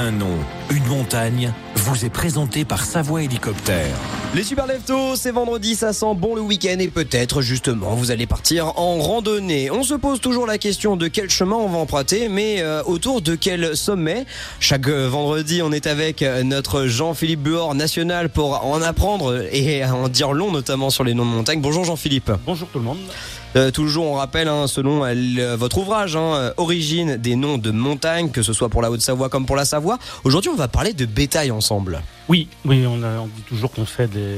Un nom, une montagne, vous est présenté par Savoie Hélicoptère. Les super leftos, c'est vendredi, ça sent bon le week-end et peut-être justement vous allez partir en randonnée. On se pose toujours la question de quel chemin on va emprunter, mais euh, autour de quel sommet. Chaque euh, vendredi, on est avec euh, notre Jean-Philippe Buor national pour en apprendre et en dire long, notamment sur les noms de montagnes. Bonjour Jean-Philippe. Bonjour tout le monde. Euh, toujours, on rappelle, hein, selon euh, votre ouvrage, hein, Origine des noms de montagnes, que ce soit pour la Haute-Savoie comme pour la Savoie. Aujourd'hui, on va parler de bétail ensemble. Oui, oui, on, a- on dit toujours qu'on fait des,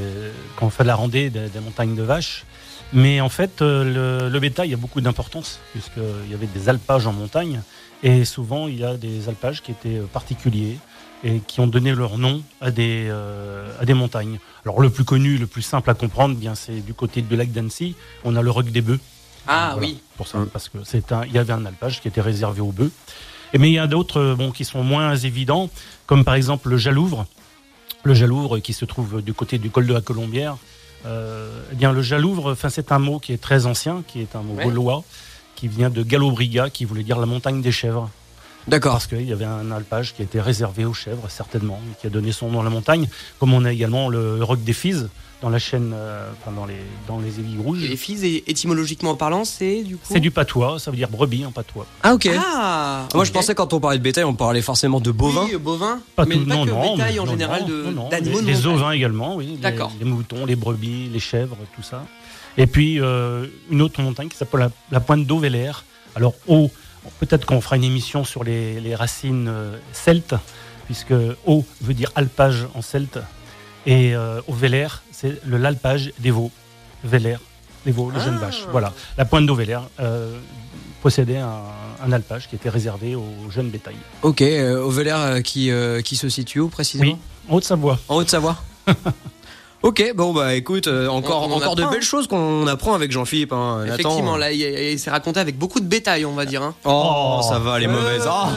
qu'on fait de la randée des, des montagnes de vaches, mais en fait, euh, le, le bétail a beaucoup d'importance puisqu'il y avait des alpages en montagne et souvent il y a des alpages qui étaient euh, particuliers et qui ont donné leur nom à des, euh, à des montagnes. Alors le plus connu, le plus simple à comprendre, bien c'est du côté du lac d'Annecy, on a le roc des bœufs. Ah Voilà, oui. Pour ça, parce que c'est un, il y avait un alpage qui était réservé aux bœufs. Et mais il y a d'autres bon, qui sont moins évidents, comme par exemple le jalouvre. Le jalouvre qui se trouve du côté du col de la Colombière. Euh, eh bien, le jalouvre, enfin, c'est un mot qui est très ancien, qui est un mot Ouais. gaulois, qui vient de Galobriga, qui voulait dire la montagne des chèvres. D'accord. Parce qu'il y avait un alpage qui était réservé aux chèvres, certainement, et qui a donné son nom à la montagne. Comme on a également le roc des Fises dans la chaîne, euh, enfin, dans les, dans les Rouges. Et les filles, é- étymologiquement parlant, c'est du coup. C'est du patois, ça veut dire brebis en patois. Ah ok. Ah Moi, je pensais quand on parlait de bétail, on parlait forcément de bovins. Oui, bovin. Pas mais tout- pas non, que non, bétail mais- en non, général d'animaux de Les, ovins également, oui. Les- D'accord. Les, moutons, les brebis, les chèvres, tout ça. Et puis euh, une autre montagne qui s'appelle la, la pointe d'Auvélaire. Alors, eau, peut-être qu'on fera une émission sur les, les racines euh, celtes, puisque eau veut dire alpage en celte. Et euh, Auvélaire, c'est le l'alpage des veaux. Vélaire, les veaux, les jeunes Ah. vaches. Voilà. La pointe d'Auvélaire euh, possédait un, un alpage qui était réservé aux jeunes bétails. Ok, euh, Auvélaire euh, qui, euh, qui se situe où précisément? Oui, en Haute-Savoie. En Haute-Savoie? Ok, bon bah écoute, euh, encore, On- on en encore de belles choses qu'on apprend avec Jean-Philippe. Hein, Nathan. Effectivement, là, il, il s'est raconté avec beaucoup de bétail, on va dire. hein. Oh, Oh. ça va, les Euh, mauvaises. Ah,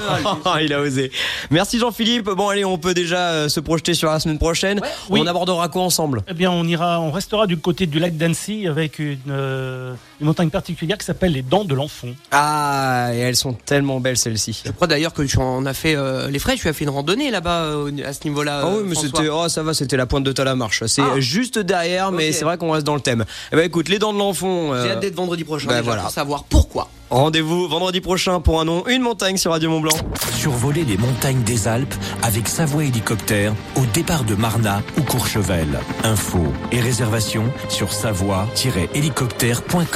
il a osé. Merci Jean-Philippe. Bon, allez, on peut déjà euh, se projeter sur la semaine prochaine. Oui. On abordera quoi ensemble? Eh bien, on ira, on restera du côté du lac d'Annecy avec une, euh, une montagne particulière qui s'appelle les Dents de l'Enfant. Ah, et elles sont tellement belles celles-ci. Je crois d'ailleurs que tu en as fait euh, les frais, tu as fait une randonnée là-bas euh, à ce niveau-là. Ah oui, mais c'était, oh, ça va, c'était la pointe de Talamarche. C'est Ah. Juste derrière, mais c'est vrai qu'on reste dans le thème. Eh ben, écoute, les dents de l'enfant. euh, J'ai hâte d'être vendredi prochain bah, déjà voilà. pour savoir pourquoi. Rendez-vous vendredi prochain pour un nom, une montagne sur Radio Mont Blanc. Survoler les montagnes des Alpes avec Savoie Hélicoptère au départ de Marna ou Courchevel. Infos et réservations sur savoie-hélicoptère.com.